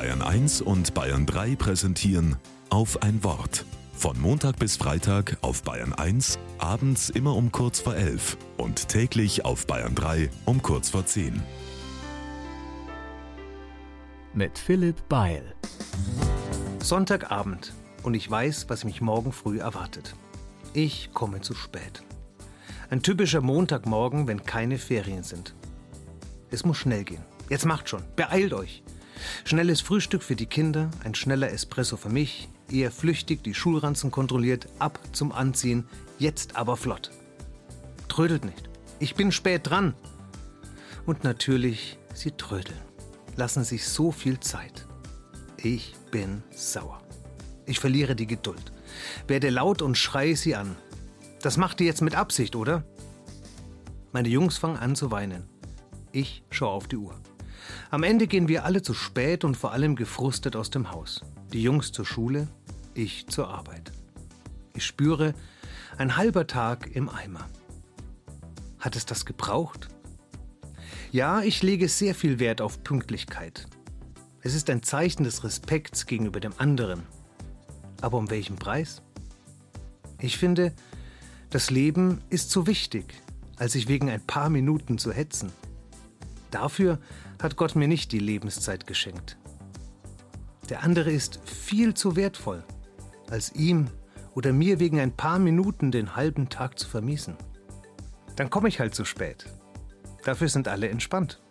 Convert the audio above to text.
Bayern 1 und Bayern 3 präsentieren auf ein Wort. Von Montag bis Freitag auf Bayern 1, abends immer um kurz vor 11 und täglich auf Bayern 3 um kurz vor 10. Mit Philipp Beil. Sonntagabend und ich weiß, was mich morgen früh erwartet. Ich komme zu spät. Ein typischer Montagmorgen, wenn keine Ferien sind. Es muss schnell gehen. Jetzt macht schon. Beeilt euch. Schnelles Frühstück für die Kinder, ein schneller Espresso für mich, eher flüchtig die Schulranzen kontrolliert, ab zum Anziehen, jetzt aber flott. Trödelt nicht. Ich bin spät dran. Und natürlich, sie trödeln. Lassen sich so viel Zeit. Ich bin sauer. Ich verliere die Geduld. Werde laut und schreie sie an. Das macht ihr jetzt mit Absicht, oder? Meine Jungs fangen an zu weinen. Ich schaue auf die Uhr. Am Ende gehen wir alle zu spät und vor allem gefrustet aus dem Haus. Die Jungs zur Schule, ich zur Arbeit. Ich spüre, ein halber Tag im Eimer. Hat es das gebraucht? Ja, ich lege sehr viel Wert auf Pünktlichkeit. Es ist ein Zeichen des Respekts gegenüber dem anderen. Aber um welchen Preis? Ich finde, das Leben ist zu wichtig, als sich wegen ein paar Minuten zu hetzen. Dafür hat Gott mir nicht die Lebenszeit geschenkt. Der andere ist viel zu wertvoll, als ihm oder mir wegen ein paar Minuten den halben Tag zu vermiesen. Dann komme ich halt zu spät. Dafür sind alle entspannt.